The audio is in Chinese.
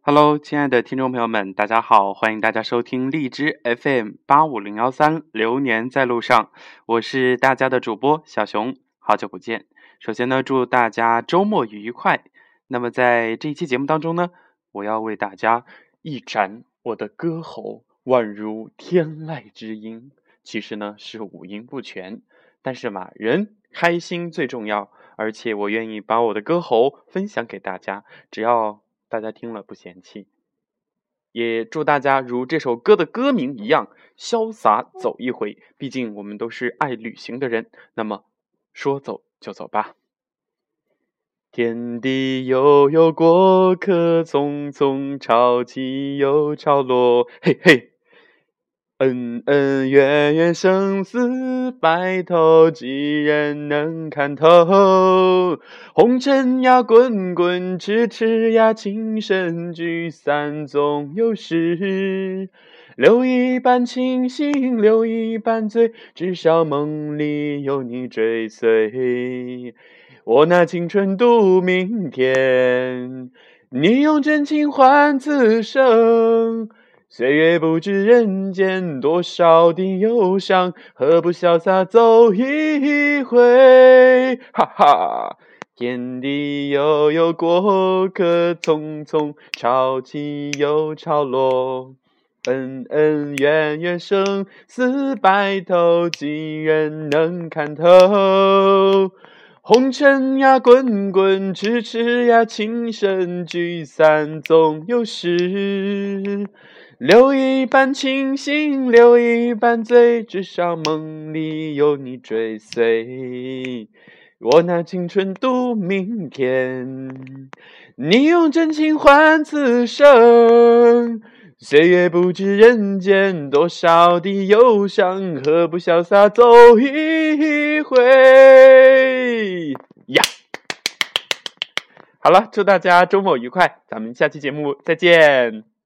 Hello，亲爱的听众朋友们，大家好，欢迎大家收听荔枝 FM 八五零幺三，流年在路上，我是大家的主播小熊，好久不见。首先呢，祝大家周末愉快。那么在这一期节目当中呢，我要为大家一展我的歌喉，宛如天籁之音。其实呢是五音不全，但是嘛，人开心最重要，而且我愿意把我的歌喉分享给大家，只要。大家听了不嫌弃，也祝大家如这首歌的歌名一样，潇洒走一回。毕竟我们都是爱旅行的人，那么说走就走吧。天地悠悠，过客匆匆，潮起又潮落，嘿嘿。恩恩怨怨，生死白头，几人能看透？红尘呀，滚滚；痴痴呀，情深聚散总有时。留一半清醒，留一半醉，至少梦里有你追随。我拿青春赌明天，你用真情换此生。岁月不知人间多少的忧伤，何不潇洒走一回？哈哈！天地悠悠，过客匆匆，潮起又潮落。恩恩怨怨，生死白头，几人能看透？红尘呀，滚滚；痴痴呀，情深聚散总有时。留一半清醒，留一半醉，至少梦里有你追随。我拿青春赌明天，你用真情换此生。岁月不知人间多少的忧伤，何不潇洒走一回？呀！好了，祝大家周末愉快，咱们下期节目再见。